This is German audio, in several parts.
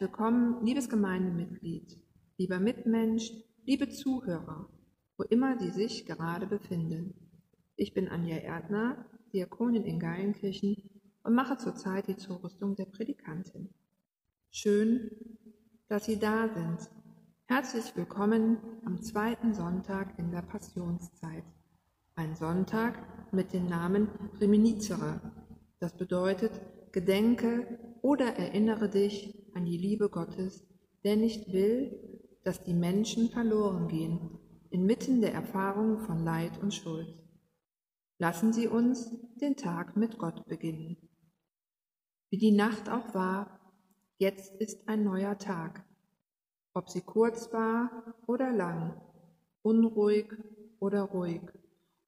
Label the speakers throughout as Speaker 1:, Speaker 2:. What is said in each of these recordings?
Speaker 1: Willkommen, liebes Gemeindemitglied, lieber Mitmensch, liebe Zuhörer, wo immer Sie sich gerade befinden. Ich bin Anja Erdner, Diakonin in Geilenkirchen und mache zurzeit die Zurüstung der Predikantin. Schön, dass Sie da sind. Herzlich willkommen am zweiten Sonntag in der Passionszeit. Ein Sonntag mit dem Namen Reminiscere. Das bedeutet, gedenke oder erinnere dich an die Liebe Gottes, der nicht will, dass die Menschen verloren gehen, inmitten der Erfahrung von Leid und Schuld. Lassen Sie uns den Tag mit Gott beginnen. Wie die Nacht auch war, jetzt ist ein neuer Tag. Ob sie kurz war oder lang, unruhig oder ruhig,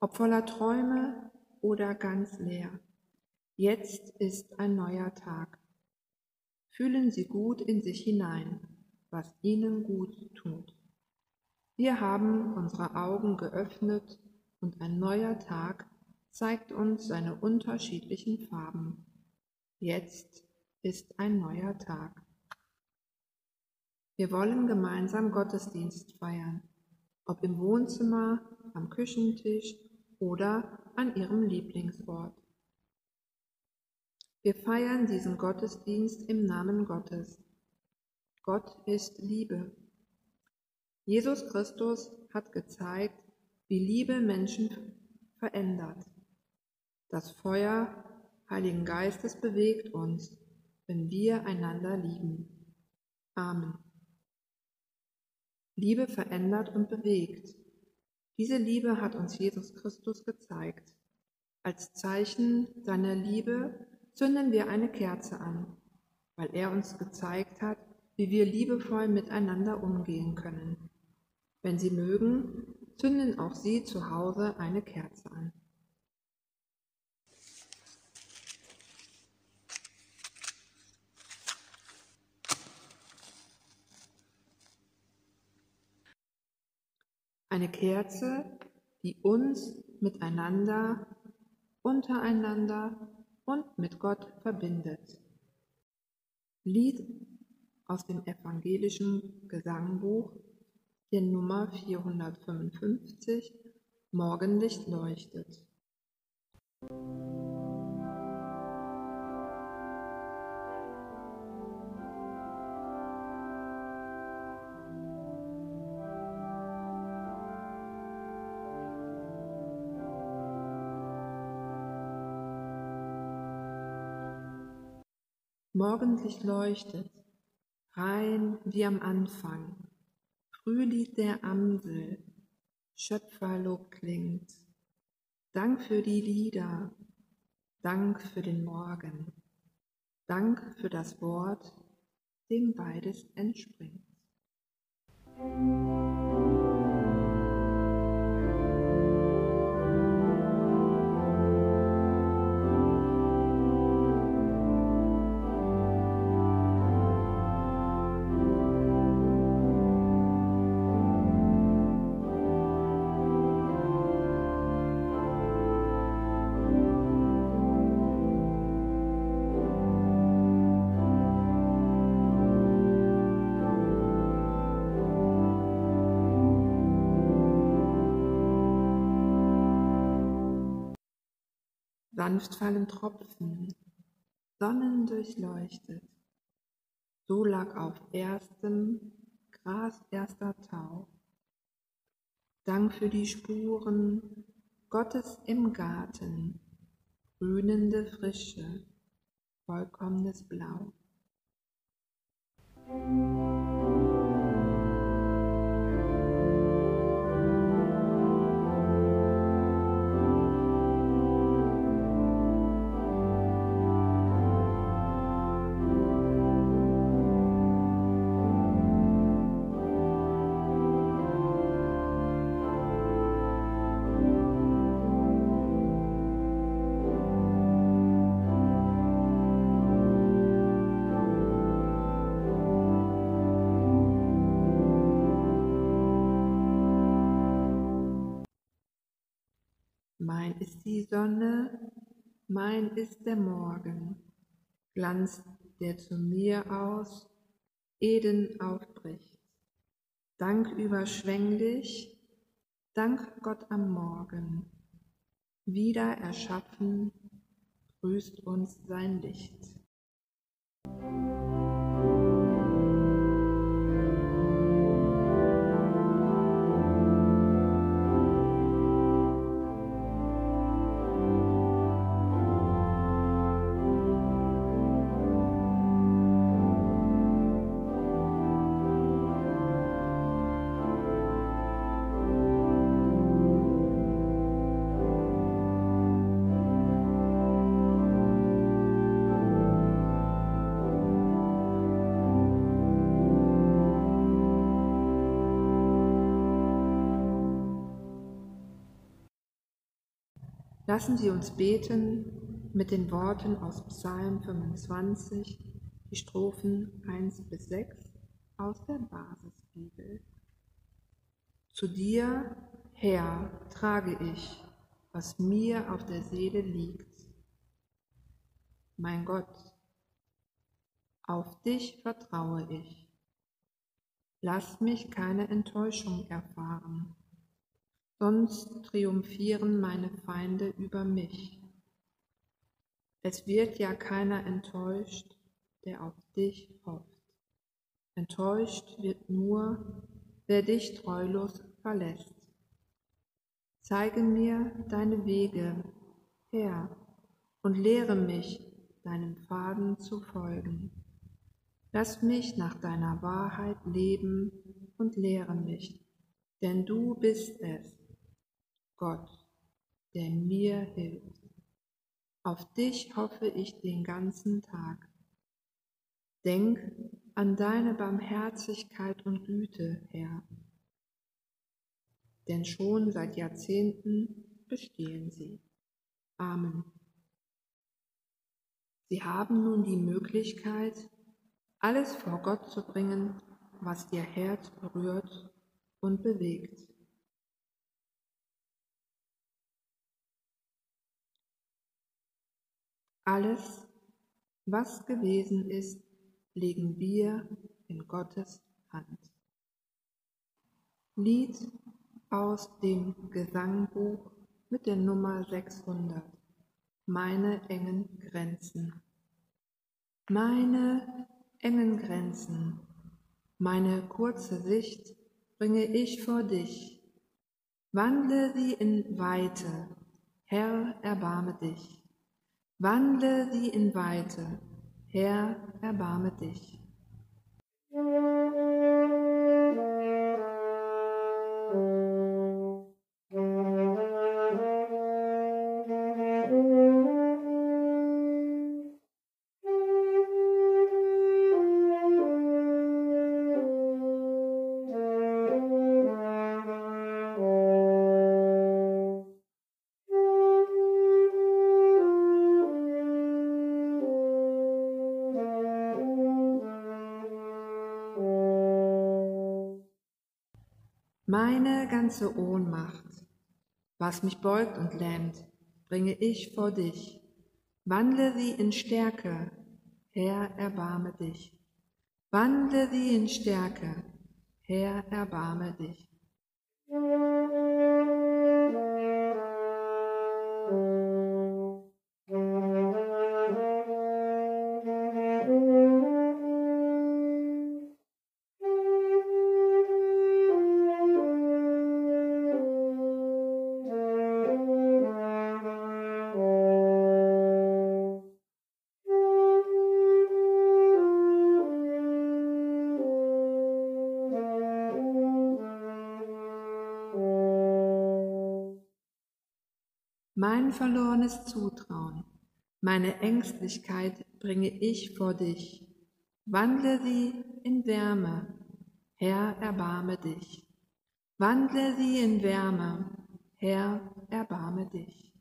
Speaker 1: ob voller Träume oder ganz leer. Jetzt ist ein neuer Tag. Fühlen Sie gut in sich hinein, was Ihnen gut tut. Wir haben unsere Augen geöffnet und ein neuer Tag zeigt uns seine unterschiedlichen Farben. Jetzt ist ein neuer Tag. Wir wollen gemeinsam Gottesdienst feiern, ob im Wohnzimmer, am Küchentisch oder an Ihrem Lieblingsort. Wir feiern diesen Gottesdienst im Namen Gottes. Gott ist Liebe. Jesus Christus hat gezeigt, wie Liebe Menschen verändert. Das Feuer Heiligen Geistes bewegt uns, wenn wir einander lieben. Amen. Liebe verändert und bewegt. Diese Liebe hat uns Jesus Christus gezeigt. Als Zeichen seiner Liebe zünden wir eine Kerze an, weil er uns gezeigt hat, wie wir liebevoll miteinander umgehen können. Wenn Sie mögen, zünden auch Sie zu Hause eine Kerze an. Eine Kerze, die uns miteinander, untereinander und mit Gott verbindet. Lied aus dem evangelischen Gesangbuch, der Nummer 455, Morgenlicht leuchtet. Morgenlicht leuchtet, rein wie am Anfang. Frühlied der Amsel, Schöpferlob klingt. Dank für die Lieder, Dank für den Morgen, Dank für das Wort, dem beides entspringt. Sanft fallen Tropfen, sonnendurchleuchtet. So lag auf erstem Gras erster Tau. Dank für die Spuren Gottes im Garten, grünende Frische, vollkommenes Blau. Mein ist die Sonne, mein ist der Morgen, Glanz, der zu mir aus Eden aufbricht. Dank überschwänglich, Dank Gott am Morgen, wieder erschaffen, grüßt uns sein Licht. Lassen Sie uns beten mit den Worten aus Psalm 25, die Strophen 1 bis 6 aus der Basisbibel. Zu dir, Herr, trage ich, was mir auf der Seele liegt. Mein Gott, auf dich vertraue ich. Lass mich keine Enttäuschung erfahren sonst triumphieren meine Feinde über mich. Es wird ja keiner enttäuscht, der auf dich hofft. Enttäuscht wird nur, wer dich treulos verlässt. Zeige mir deine Wege, Herr, und lehre mich, deinem Faden zu folgen. Lass mich nach deiner Wahrheit leben und lehre mich, denn du bist es, Gott, der mir hilft. Auf dich hoffe ich den ganzen Tag. Denk an deine Barmherzigkeit und Güte, Herr, denn schon seit Jahrzehnten bestehen sie. Amen. Sie haben nun die Möglichkeit, alles vor Gott zu bringen, was ihr Herz berührt und bewegt. Alles, was gewesen ist, legen wir in Gottes Hand. Lied aus dem Gesangbuch mit der Nummer 600. Meine engen Grenzen. Meine engen Grenzen, meine kurze Sicht bringe ich vor dich. Wandle sie in Weite, Herr, erbarme dich. Wandle sie in Weite, Herr, erbarme dich. Meine ganze Ohnmacht, was mich beugt und lähmt, bringe ich vor dich. Wandle sie in Stärke, Herr, erbarme dich. Wandle sie in Stärke, Herr, erbarme dich. Verlorenes Zutrauen, meine Ängstlichkeit bringe ich vor dich. Wandle sie in Wärme, Herr, erbarme dich. Wandle sie in Wärme, Herr, erbarme dich.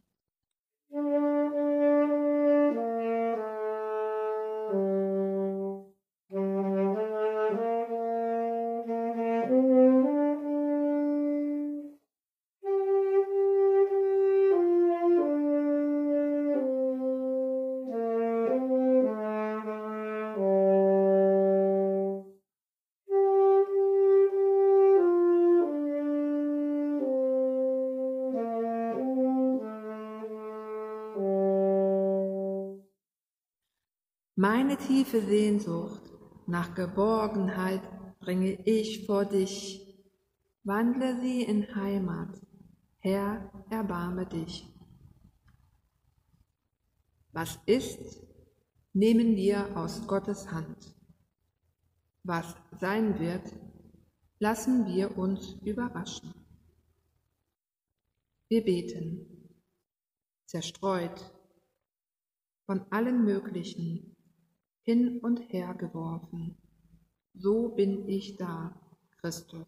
Speaker 1: Tiefe Sehnsucht nach Geborgenheit bringe ich vor dich. Wandle sie in Heimat. Herr, erbarme dich. Was ist, nehmen wir aus Gottes Hand. Was sein wird, lassen wir uns überraschen. Wir beten, zerstreut, von allen möglichen hin und her geworfen. So bin ich da, Christus.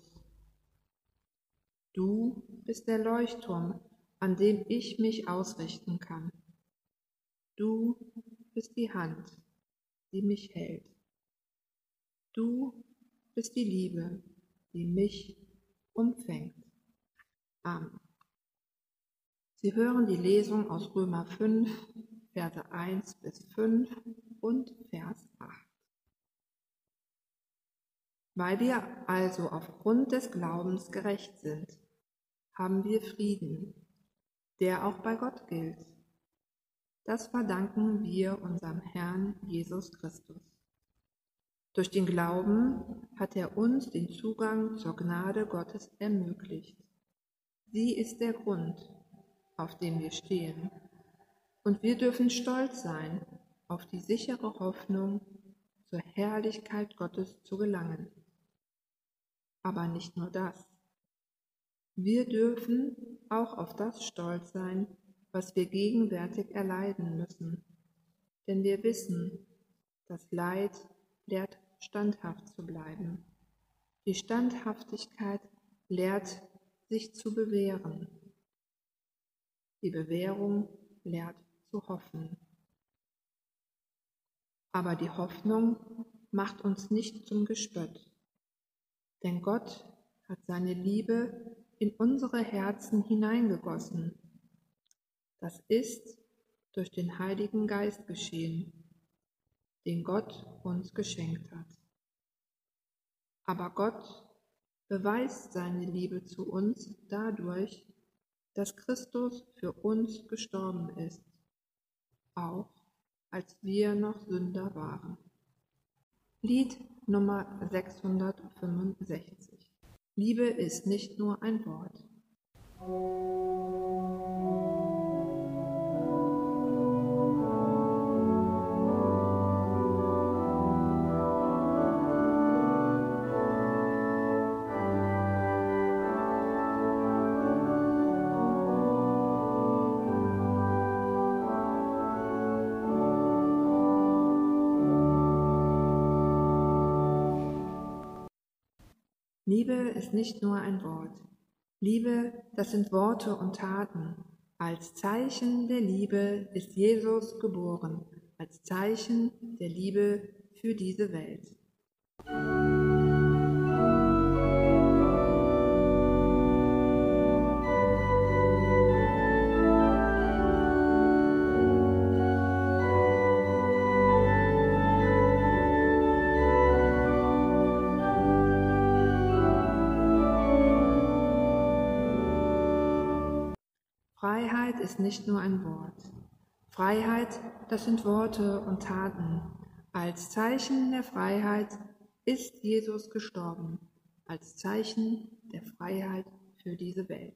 Speaker 1: Du bist der Leuchtturm, an dem ich mich ausrichten kann. Du bist die Hand, die mich hält. Du bist die Liebe, die mich umfängt. Amen. Sie hören die Lesung aus Römer 5, Verse 1 bis 5 und Vers 8. Weil wir also aufgrund des Glaubens gerecht sind, haben wir Frieden, der auch bei Gott gilt. Das verdanken wir unserem Herrn Jesus Christus. Durch den Glauben hat er uns den Zugang zur Gnade Gottes ermöglicht. Sie ist der Grund, auf dem wir stehen. Und wir dürfen stolz sein auf die sichere Hoffnung, zur Herrlichkeit Gottes zu gelangen. Aber nicht nur das. Wir dürfen auch auf das stolz sein, was wir gegenwärtig erleiden müssen. Denn wir wissen, dass Leid lehrt standhaft zu bleiben. Die Standhaftigkeit lehrt sich zu bewähren. Die Bewährung lehrt zu hoffen. Aber die Hoffnung macht uns nicht zum Gespött, denn Gott hat seine Liebe in unsere Herzen hineingegossen. Das ist durch den Heiligen Geist geschehen, den Gott uns geschenkt hat. Aber Gott beweist seine Liebe zu uns dadurch, dass Christus für uns gestorben ist, auch als wir noch Sünder waren. Lied Nummer 665 Liebe ist nicht nur ein Wort. Liebe ist nicht nur ein Wort. Liebe, das sind Worte und Taten. Als Zeichen der Liebe ist Jesus geboren, als Zeichen der Liebe für diese Welt. Ist nicht nur ein Wort. Freiheit, das sind Worte und Taten. Als Zeichen der Freiheit ist Jesus gestorben, als Zeichen der Freiheit für diese Welt.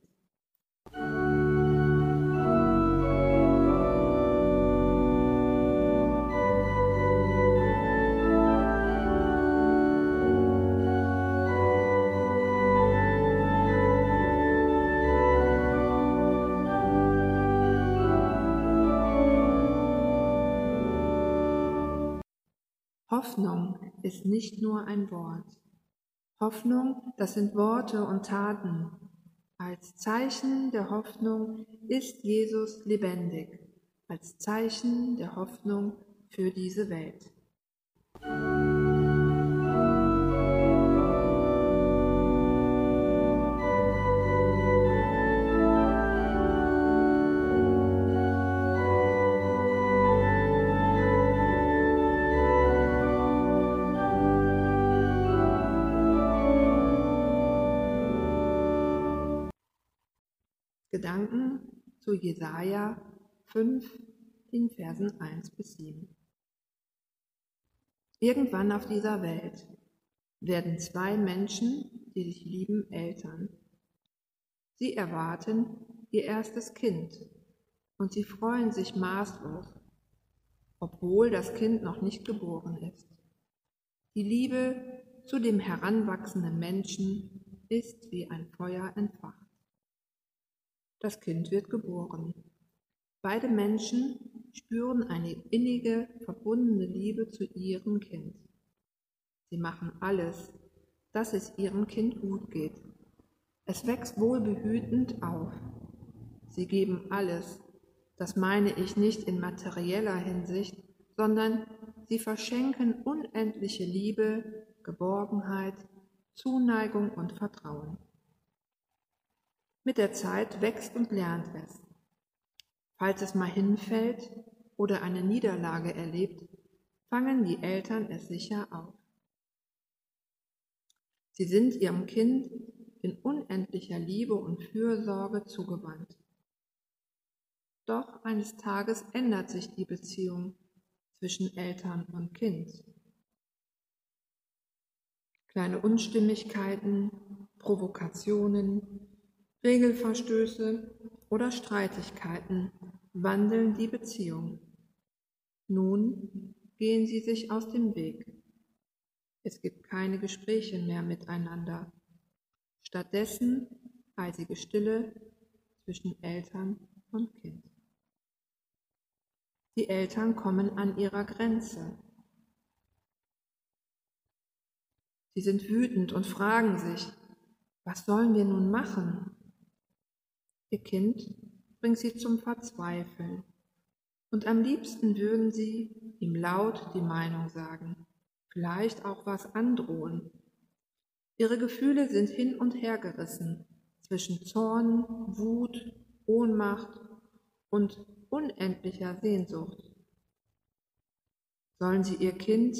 Speaker 1: Hoffnung ist nicht nur ein Wort. Hoffnung, das sind Worte und Taten. Als Zeichen der Hoffnung ist Jesus lebendig, als Zeichen der Hoffnung für diese Welt. Gedanken zu Jesaja 5, den Versen 1 bis 7. Irgendwann auf dieser Welt werden zwei Menschen, die sich lieben, Eltern. Sie erwarten ihr erstes Kind und sie freuen sich maßlos, obwohl das Kind noch nicht geboren ist. Die Liebe zu dem heranwachsenden Menschen ist wie ein Feuer entfacht. Das Kind wird geboren. Beide Menschen spüren eine innige, verbundene Liebe zu ihrem Kind. Sie machen alles, dass es ihrem Kind gut geht. Es wächst wohlbehütend auf. Sie geben alles, das meine ich nicht in materieller Hinsicht, sondern sie verschenken unendliche Liebe, Geborgenheit, Zuneigung und Vertrauen. Mit der Zeit wächst und lernt es. Falls es mal hinfällt oder eine Niederlage erlebt, fangen die Eltern es sicher auf. Sie sind ihrem Kind in unendlicher Liebe und Fürsorge zugewandt. Doch eines Tages ändert sich die Beziehung zwischen Eltern und Kind. Kleine Unstimmigkeiten, Provokationen, Regelverstöße oder Streitigkeiten wandeln die Beziehung. Nun gehen sie sich aus dem Weg. Es gibt keine Gespräche mehr miteinander. Stattdessen eisige Stille zwischen Eltern und Kind. Die Eltern kommen an ihrer Grenze. Sie sind wütend und fragen sich, was sollen wir nun machen? Ihr Kind bringt sie zum Verzweifeln. Und am liebsten würden sie ihm laut die Meinung sagen, vielleicht auch was androhen. Ihre Gefühle sind hin und her gerissen zwischen Zorn, Wut, Ohnmacht und unendlicher Sehnsucht. Sollen sie ihr Kind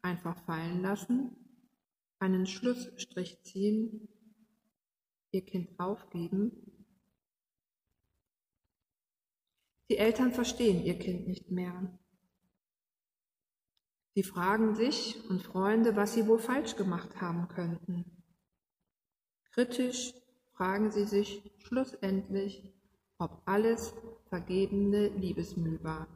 Speaker 1: einfach fallen lassen, einen Schlussstrich ziehen, ihr Kind aufgeben Die Eltern verstehen ihr Kind nicht mehr. Sie fragen sich und Freunde, was sie wohl falsch gemacht haben könnten. Kritisch fragen sie sich schlussendlich, ob alles vergebene Liebesmüh war.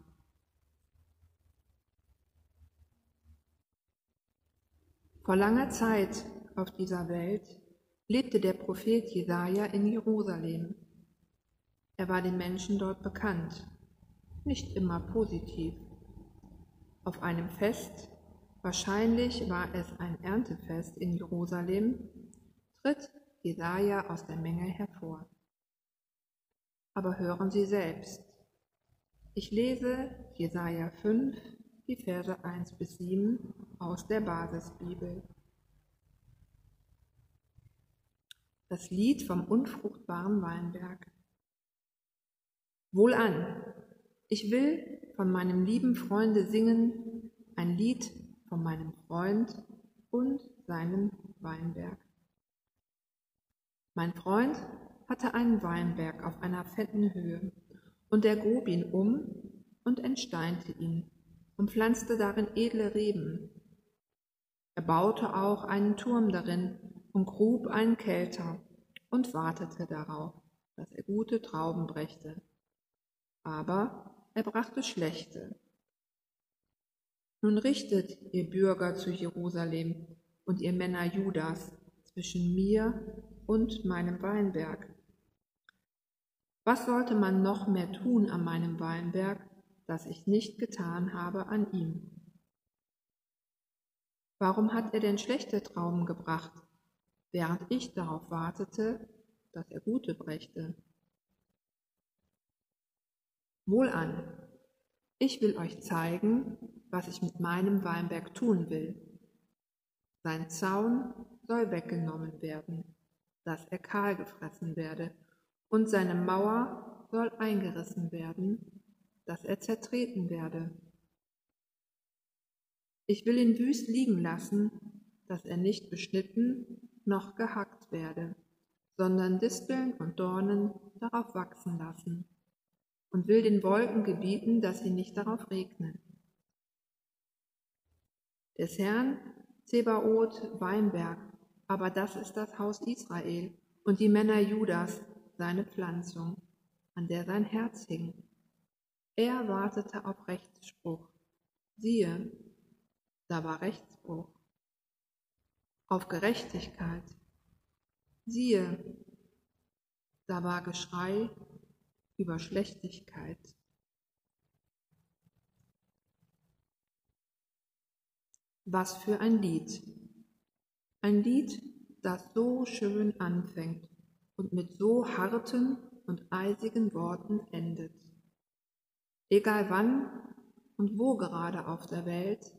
Speaker 1: Vor langer Zeit auf dieser Welt lebte der Prophet Jesaja in Jerusalem. Er war den Menschen dort bekannt, nicht immer positiv. Auf einem Fest, wahrscheinlich war es ein Erntefest in Jerusalem, tritt Jesaja aus der Menge hervor. Aber hören Sie selbst. Ich lese Jesaja 5, die Verse 1 bis 7 aus der Basisbibel. Das Lied vom unfruchtbaren Weinberg. Wohlan, ich will von meinem lieben Freunde singen ein Lied von meinem Freund und seinem Weinberg. Mein Freund hatte einen Weinberg auf einer fetten Höhe, und er grub ihn um und entsteinte ihn und pflanzte darin edle Reben. Er baute auch einen Turm darin und grub einen Kelter und wartete darauf, dass er gute Trauben brächte aber er brachte schlechte. Nun richtet, ihr Bürger zu Jerusalem und ihr Männer Judas, zwischen mir und meinem Weinberg. Was sollte man noch mehr tun an meinem Weinberg, das ich nicht getan habe an ihm? Warum hat er denn schlechte Trauben gebracht, während ich darauf wartete, dass er gute brächte? Wohlan, ich will euch zeigen, was ich mit meinem Weinberg tun will. Sein Zaun soll weggenommen werden, dass er kahl gefressen werde, und seine Mauer soll eingerissen werden, dass er zertreten werde. Ich will ihn wüst liegen lassen, dass er nicht beschnitten noch gehackt werde, sondern Disteln und Dornen darauf wachsen lassen und will den Wolken gebieten, dass sie nicht darauf regnen. des Herrn Zebaoth Weinberg, aber das ist das Haus Israel und die Männer Judas, seine Pflanzung, an der sein Herz hing. Er wartete auf Rechtsspruch. Siehe, da war Rechtsbruch. Auf Gerechtigkeit. Siehe, da war Geschrei über Schlechtigkeit. Was für ein Lied. Ein Lied, das so schön anfängt und mit so harten und eisigen Worten endet. Egal wann und wo gerade auf der Welt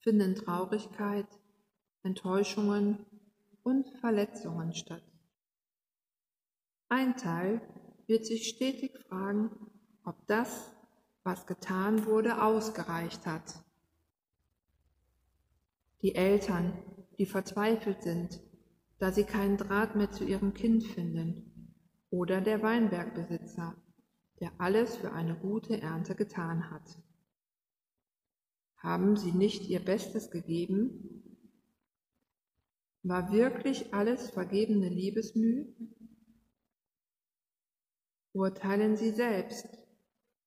Speaker 1: finden Traurigkeit, Enttäuschungen und Verletzungen statt. Ein Teil wird sich stetig fragen, ob das, was getan wurde, ausgereicht hat. Die Eltern, die verzweifelt sind, da sie keinen Draht mehr zu ihrem Kind finden, oder der Weinbergbesitzer, der alles für eine gute Ernte getan hat. Haben sie nicht ihr Bestes gegeben? War wirklich alles vergebene Liebesmüh? Urteilen Sie selbst,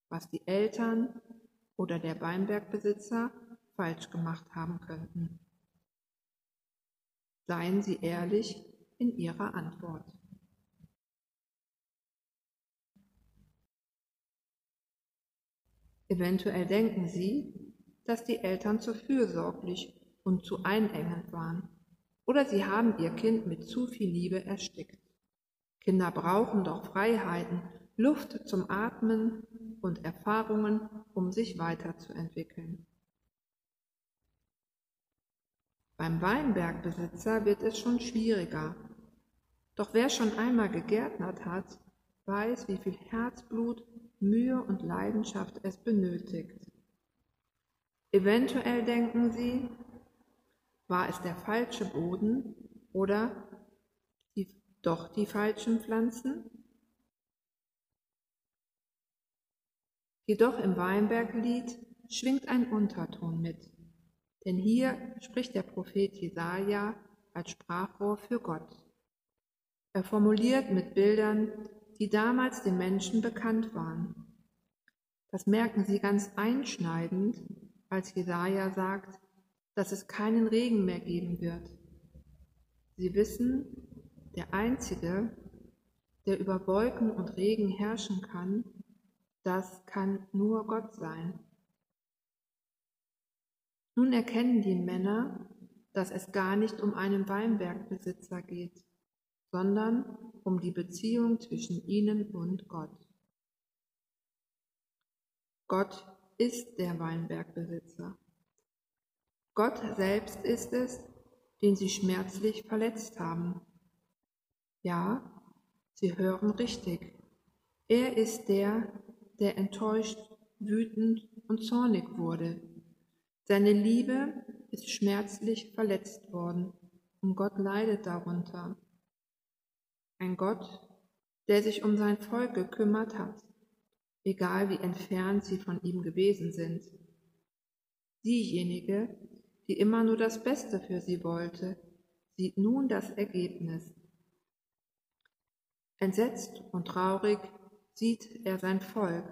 Speaker 1: was die Eltern oder der Weinbergbesitzer falsch gemacht haben könnten. Seien Sie ehrlich in Ihrer Antwort. Eventuell denken Sie, dass die Eltern zu fürsorglich und zu einengend waren, oder sie haben ihr Kind mit zu viel Liebe erstickt. Kinder brauchen doch Freiheiten, Luft zum Atmen und Erfahrungen, um sich weiterzuentwickeln. Beim Weinbergbesitzer wird es schon schwieriger. Doch wer schon einmal gegärtnert hat, weiß, wie viel Herzblut, Mühe und Leidenschaft es benötigt. Eventuell denken Sie, war es der falsche Boden oder doch die falschen Pflanzen? Jedoch im Weinberglied schwingt ein Unterton mit, denn hier spricht der Prophet Jesaja als Sprachrohr für Gott. Er formuliert mit Bildern, die damals den Menschen bekannt waren. Das merken sie ganz einschneidend, als Jesaja sagt, dass es keinen Regen mehr geben wird. Sie wissen, der Einzige, der über Wolken und Regen herrschen kann, das kann nur Gott sein. Nun erkennen die Männer, dass es gar nicht um einen Weinbergbesitzer geht, sondern um die Beziehung zwischen ihnen und Gott. Gott ist der Weinbergbesitzer. Gott selbst ist es, den sie schmerzlich verletzt haben. Ja, sie hören richtig. Er ist der, der enttäuscht, wütend und zornig wurde. Seine Liebe ist schmerzlich verletzt worden und Gott leidet darunter. Ein Gott, der sich um sein Volk gekümmert hat, egal wie entfernt sie von ihm gewesen sind. Diejenige, die immer nur das Beste für sie wollte, sieht nun das Ergebnis. Entsetzt und traurig sieht er sein Volk,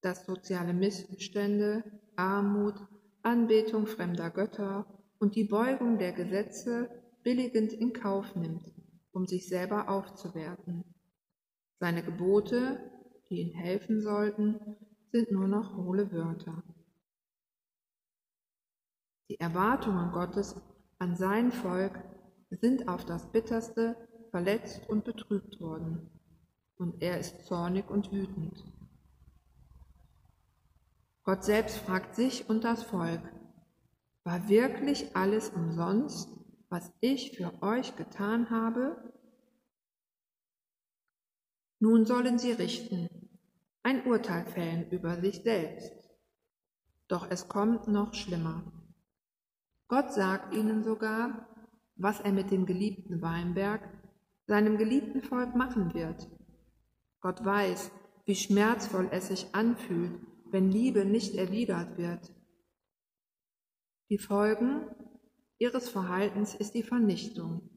Speaker 1: das soziale Missstände, Armut, Anbetung fremder Götter und die Beugung der Gesetze billigend in Kauf nimmt, um sich selber aufzuwerten. Seine Gebote, die ihm helfen sollten, sind nur noch hohle Wörter. Die Erwartungen Gottes an sein Volk sind auf das bitterste verletzt und betrübt worden und er ist zornig und wütend. Gott selbst fragt sich und das Volk, war wirklich alles umsonst, was ich für euch getan habe? Nun sollen sie richten, ein Urteil fällen über sich selbst. Doch es kommt noch schlimmer. Gott sagt ihnen sogar, was er mit dem geliebten Weinberg, seinem geliebten Volk machen wird. Gott weiß, wie schmerzvoll es sich anfühlt, wenn Liebe nicht erwidert wird. Die Folgen ihres Verhaltens ist die Vernichtung.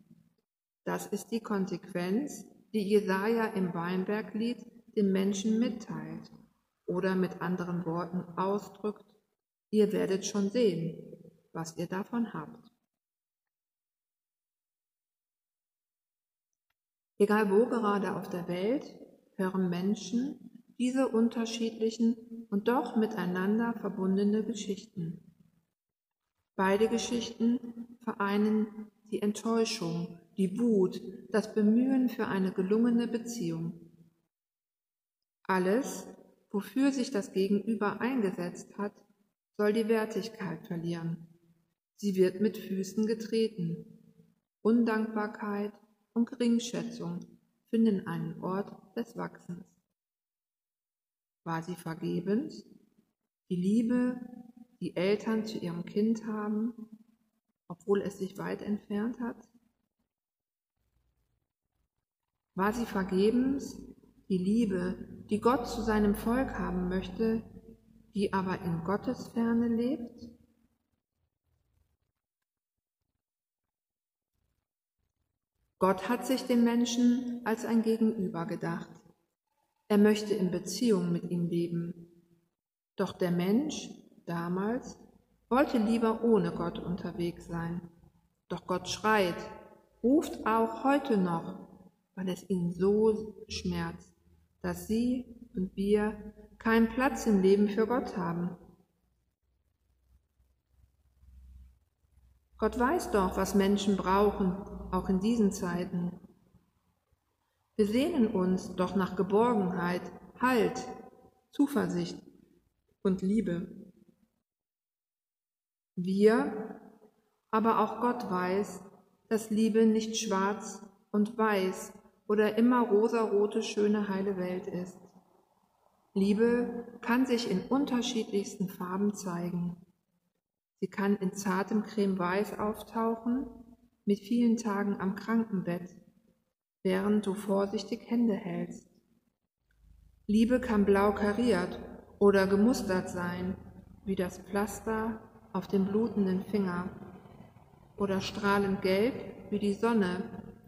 Speaker 1: Das ist die Konsequenz, die Jesaja im Weinberglied dem Menschen mitteilt oder mit anderen Worten ausdrückt, ihr werdet schon sehen, was ihr davon habt. Egal wo gerade auf der Welt, hören Menschen diese unterschiedlichen und doch miteinander verbundene Geschichten. Beide Geschichten vereinen die Enttäuschung, die Wut, das Bemühen für eine gelungene Beziehung. Alles, wofür sich das Gegenüber eingesetzt hat, soll die Wertigkeit verlieren. Sie wird mit Füßen getreten. Undankbarkeit, und Geringschätzung finden einen Ort des Wachsens. War sie vergebens? Die Liebe, die Eltern zu ihrem Kind haben, obwohl es sich weit entfernt hat? War sie vergebens? Die Liebe, die Gott zu seinem Volk haben möchte, die aber in Gottes Ferne lebt? Gott hat sich den Menschen als ein Gegenüber gedacht. Er möchte in Beziehung mit ihm leben. Doch der Mensch damals wollte lieber ohne Gott unterwegs sein. Doch Gott schreit, ruft auch heute noch, weil es ihn so schmerzt, dass sie und wir keinen Platz im Leben für Gott haben. Gott weiß doch, was Menschen brauchen, auch in diesen Zeiten. Wir sehnen uns doch nach Geborgenheit, Halt, Zuversicht und Liebe. Wir, aber auch Gott weiß, dass Liebe nicht schwarz und weiß oder immer rosarote, schöne, heile Welt ist. Liebe kann sich in unterschiedlichsten Farben zeigen. Sie kann in zartem Cremeweiß auftauchen, mit vielen Tagen am Krankenbett, während du vorsichtig Hände hältst. Liebe kann blau kariert oder gemustert sein, wie das Pflaster auf dem blutenden Finger, oder strahlend gelb wie die Sonne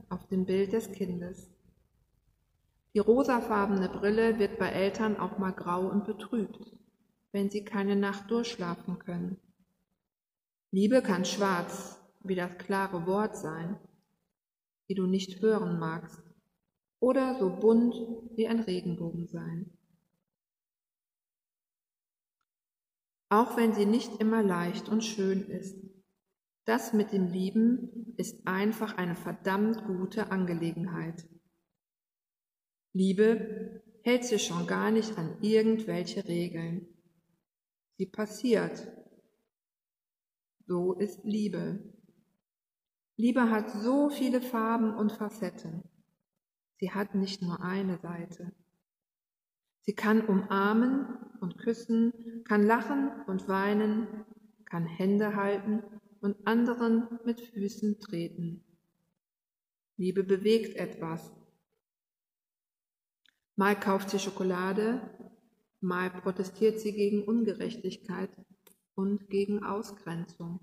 Speaker 1: auf dem Bild des Kindes. Die rosafarbene Brille wird bei Eltern auch mal grau und betrübt, wenn sie keine Nacht durchschlafen können. Liebe kann schwarz wie das klare Wort sein, die du nicht hören magst, oder so bunt wie ein Regenbogen sein. Auch wenn sie nicht immer leicht und schön ist, das mit dem Lieben ist einfach eine verdammt gute Angelegenheit. Liebe hält sich schon gar nicht an irgendwelche Regeln. Sie passiert so ist Liebe. Liebe hat so viele Farben und Facetten. Sie hat nicht nur eine Seite. Sie kann umarmen und küssen, kann lachen und weinen, kann Hände halten und anderen mit Füßen treten. Liebe bewegt etwas. Mal kauft sie Schokolade, mal protestiert sie gegen Ungerechtigkeit und gegen Ausgrenzung.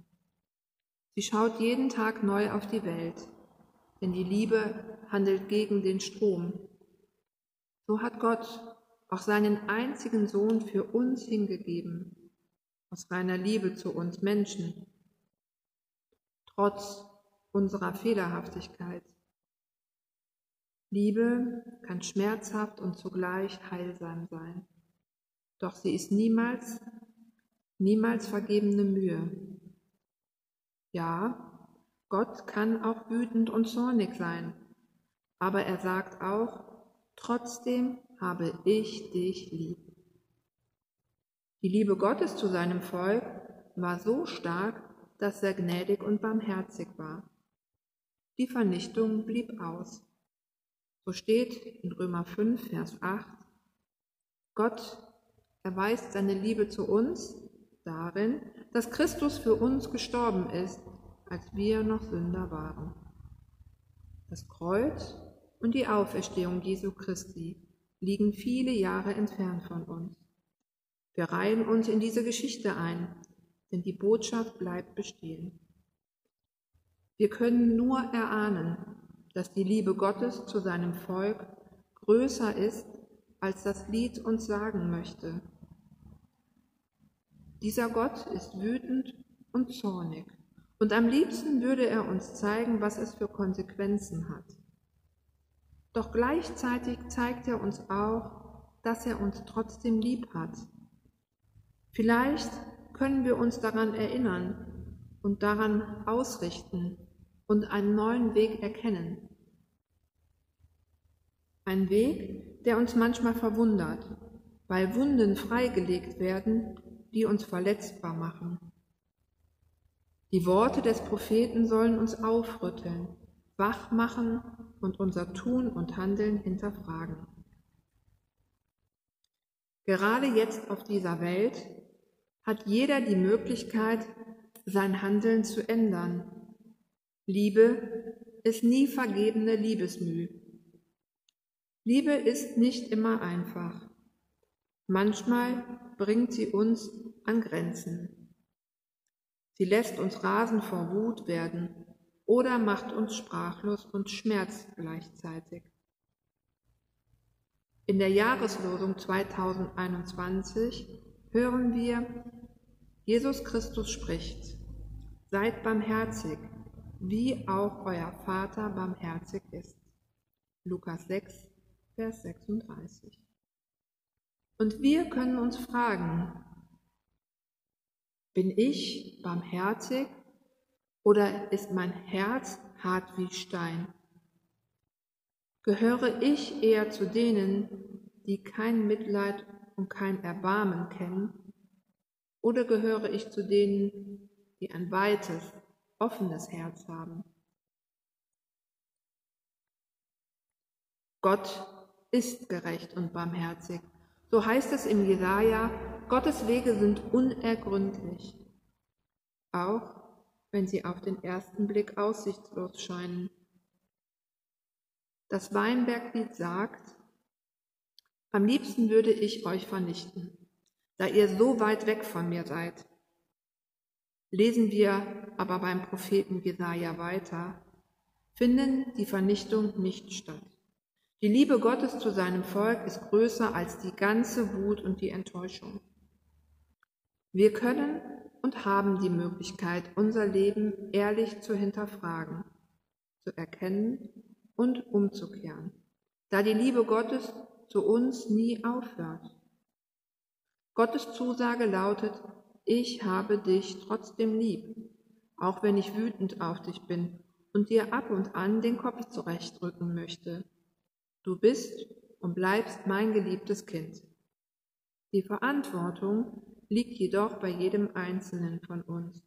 Speaker 1: Sie schaut jeden Tag neu auf die Welt, denn die Liebe handelt gegen den Strom. So hat Gott auch seinen einzigen Sohn für uns hingegeben, aus reiner Liebe zu uns Menschen, trotz unserer Fehlerhaftigkeit. Liebe kann schmerzhaft und zugleich heilsam sein, doch sie ist niemals niemals vergebene Mühe. Ja, Gott kann auch wütend und zornig sein, aber er sagt auch, trotzdem habe ich dich lieb. Die Liebe Gottes zu seinem Volk war so stark, dass er gnädig und barmherzig war. Die Vernichtung blieb aus. So steht in Römer 5, Vers 8, Gott erweist seine Liebe zu uns, darin, dass Christus für uns gestorben ist, als wir noch Sünder waren. Das Kreuz und die Auferstehung Jesu Christi liegen viele Jahre entfernt von uns. Wir reihen uns in diese Geschichte ein, denn die Botschaft bleibt bestehen. Wir können nur erahnen, dass die Liebe Gottes zu seinem Volk größer ist, als das Lied uns sagen möchte. Dieser Gott ist wütend und zornig, und am liebsten würde er uns zeigen, was es für Konsequenzen hat. Doch gleichzeitig zeigt er uns auch, dass er uns trotzdem lieb hat. Vielleicht können wir uns daran erinnern und daran ausrichten und einen neuen Weg erkennen. Ein Weg, der uns manchmal verwundert, weil Wunden freigelegt werden, die uns verletzbar machen. Die Worte des Propheten sollen uns aufrütteln, wach machen und unser Tun und Handeln hinterfragen. Gerade jetzt auf dieser Welt hat jeder die Möglichkeit, sein Handeln zu ändern. Liebe ist nie vergebene Liebesmüh. Liebe ist nicht immer einfach. Manchmal bringt sie uns an Grenzen. Sie lässt uns rasend vor Wut werden oder macht uns sprachlos und schmerzt gleichzeitig. In der Jahreslosung 2021 hören wir, Jesus Christus spricht, seid barmherzig, wie auch euer Vater barmherzig ist. Lukas 6, Vers 36. Und wir können uns fragen, bin ich barmherzig oder ist mein Herz hart wie Stein? Gehöre ich eher zu denen, die kein Mitleid und kein Erbarmen kennen? Oder gehöre ich zu denen, die ein weites, offenes Herz haben? Gott ist gerecht und barmherzig. So heißt es im Jesaja, Gottes Wege sind unergründlich, auch wenn sie auf den ersten Blick aussichtslos scheinen. Das Weinberglied sagt, am liebsten würde ich euch vernichten, da ihr so weit weg von mir seid. Lesen wir aber beim Propheten Jesaja weiter, finden die Vernichtung nicht statt. Die Liebe Gottes zu seinem Volk ist größer als die ganze Wut und die Enttäuschung. Wir können und haben die Möglichkeit, unser Leben ehrlich zu hinterfragen, zu erkennen und umzukehren, da die Liebe Gottes zu uns nie aufhört. Gottes Zusage lautet, ich habe dich trotzdem lieb, auch wenn ich wütend auf dich bin und dir ab und an den Kopf zurechtrücken möchte. Du bist und bleibst mein geliebtes Kind. Die Verantwortung liegt jedoch bei jedem Einzelnen von uns.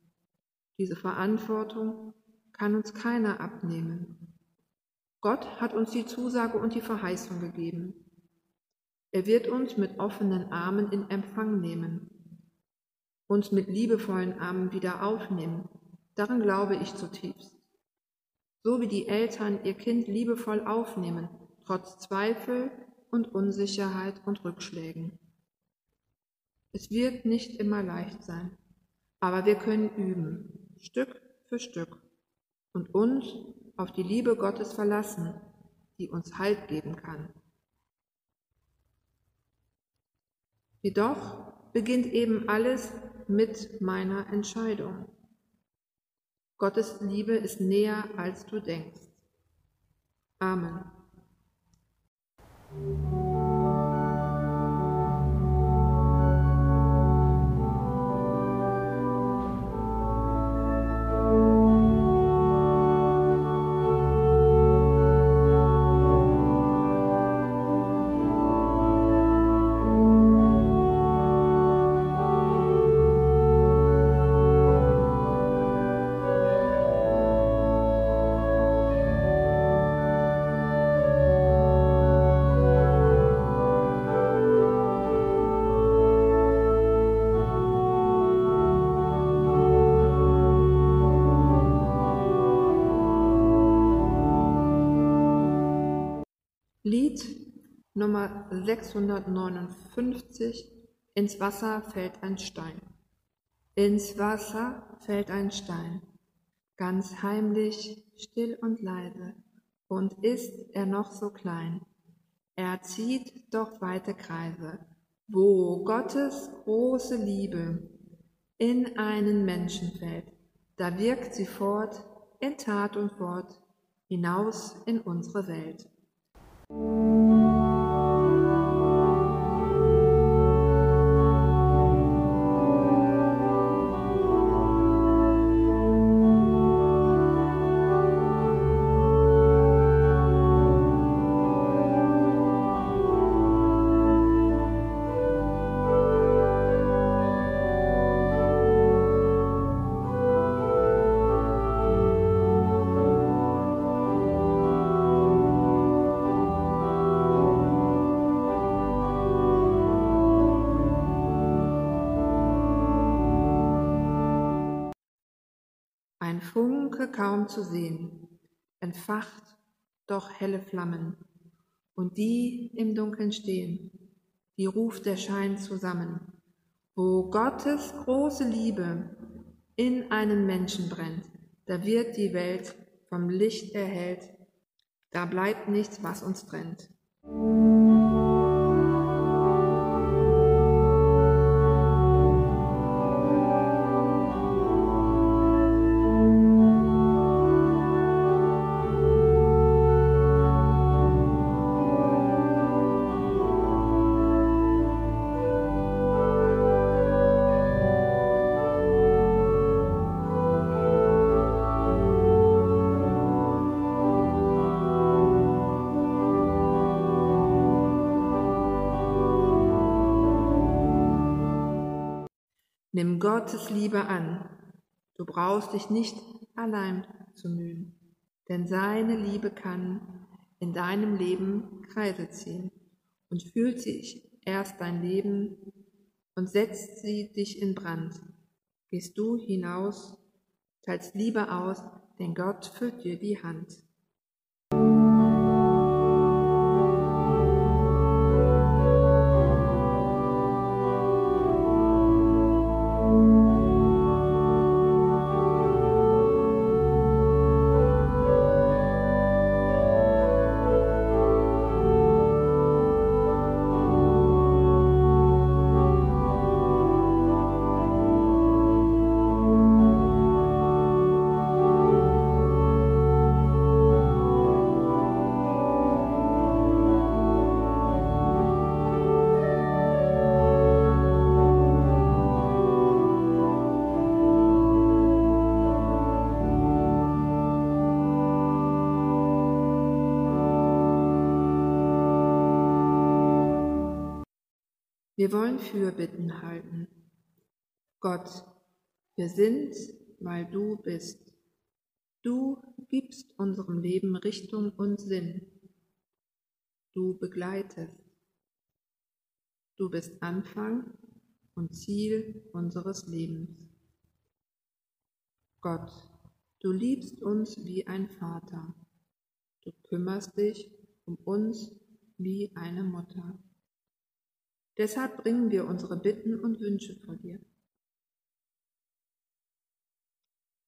Speaker 1: Diese Verantwortung kann uns keiner abnehmen. Gott hat uns die Zusage und die Verheißung gegeben. Er wird uns mit offenen Armen in Empfang nehmen, uns mit liebevollen Armen wieder aufnehmen. Daran glaube ich zutiefst. So wie die Eltern ihr Kind liebevoll aufnehmen, trotz Zweifel und Unsicherheit und Rückschlägen. Es wird nicht immer leicht sein, aber wir können üben, Stück für Stück, und uns auf die Liebe Gottes verlassen, die uns Halt geben kann. Jedoch beginnt eben alles mit meiner Entscheidung. Gottes Liebe ist näher, als du denkst. Amen. Thank you. Lied Nummer 659 Ins Wasser fällt ein Stein. Ins Wasser fällt ein Stein, ganz heimlich, still und leise, und ist er noch so klein, er zieht doch weite Kreise, wo Gottes große Liebe in einen Menschen fällt, da wirkt sie fort in Tat und Wort hinaus in unsere Welt. Thank you. Ein Funke kaum zu sehen, entfacht doch helle Flammen, und die im Dunkeln stehen, die ruft der Schein zusammen, wo Gottes große Liebe in einen Menschen brennt, da wird die Welt vom Licht erhellt, da bleibt nichts, was uns trennt. Gottes Liebe an. Du brauchst dich nicht allein zu mühen, denn seine Liebe kann in deinem Leben Kreise ziehen und fühlt sich erst dein Leben und setzt sie dich in Brand. Gehst du hinaus, teilst Liebe aus, denn Gott füllt dir die Hand. Wir wollen Fürbitten halten. Gott, wir sind, weil du bist. Du gibst unserem Leben Richtung und Sinn. Du begleitest. Du bist Anfang und Ziel unseres Lebens. Gott, du liebst uns wie ein Vater. Du kümmerst dich um uns wie eine Mutter. Deshalb bringen wir unsere Bitten und Wünsche vor dir.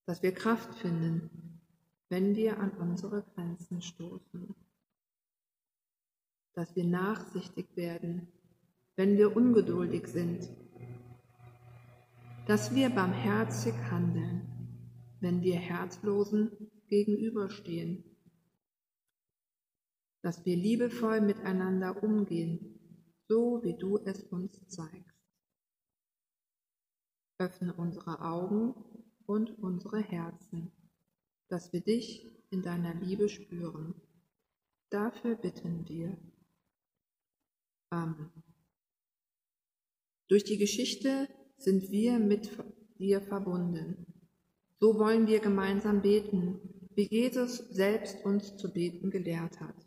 Speaker 1: Dass wir Kraft finden, wenn wir an unsere Grenzen stoßen. Dass wir nachsichtig werden, wenn wir ungeduldig sind. Dass wir barmherzig handeln, wenn wir Herzlosen gegenüberstehen. Dass wir liebevoll miteinander umgehen so wie du es uns zeigst. Öffne unsere Augen und unsere Herzen, dass wir dich in deiner Liebe spüren. Dafür bitten wir. Amen. Durch die Geschichte sind wir mit dir verbunden. So wollen wir gemeinsam beten, wie Jesus selbst uns zu beten gelehrt hat.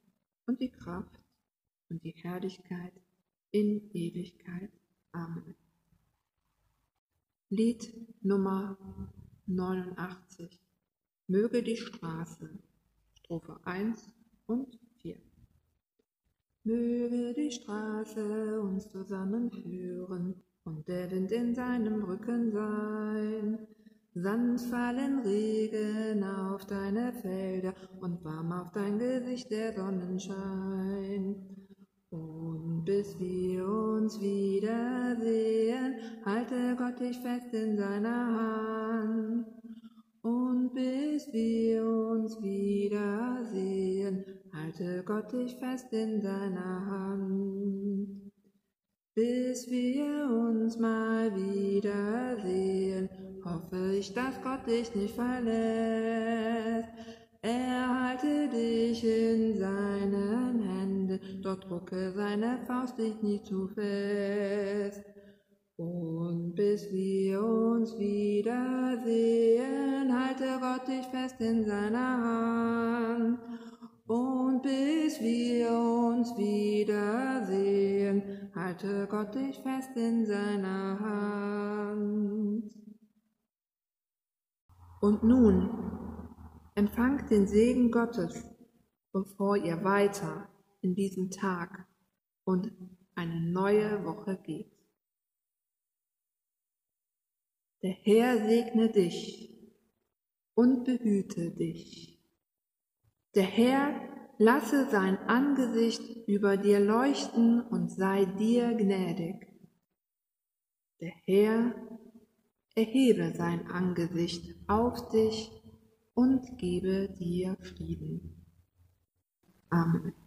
Speaker 1: und die Kraft und die Herrlichkeit in Ewigkeit. Amen. Lied Nummer 89. Möge die Straße. Strophe 1 und 4. Möge die Straße uns zusammenführen und der Wind in seinem Rücken sein. Sanft fallen Regen auf deine Felder und warm auf dein Gesicht der Sonnenschein. Und bis wir uns wiedersehen, halte Gott dich fest in seiner Hand. Und bis wir uns wiedersehen, halte Gott dich fest in seiner Hand. Bis wir uns mal wiedersehen, hoffe ich, dass Gott dich nicht verlässt. Er halte dich in seinen Händen, dort drucke seine Faust dich nicht zu fest. Und bis wir uns wiedersehen, halte Gott dich fest in seiner Hand. Und bis wir uns wiedersehen, halte Gott dich fest in seiner Hand. Und nun empfangt den Segen Gottes, bevor ihr weiter in diesen Tag und eine neue Woche geht. Der Herr segne dich und behüte dich. Der Herr lasse sein Angesicht über dir leuchten und sei dir gnädig. Der Herr erhebe sein Angesicht auf dich und gebe dir Frieden. Amen.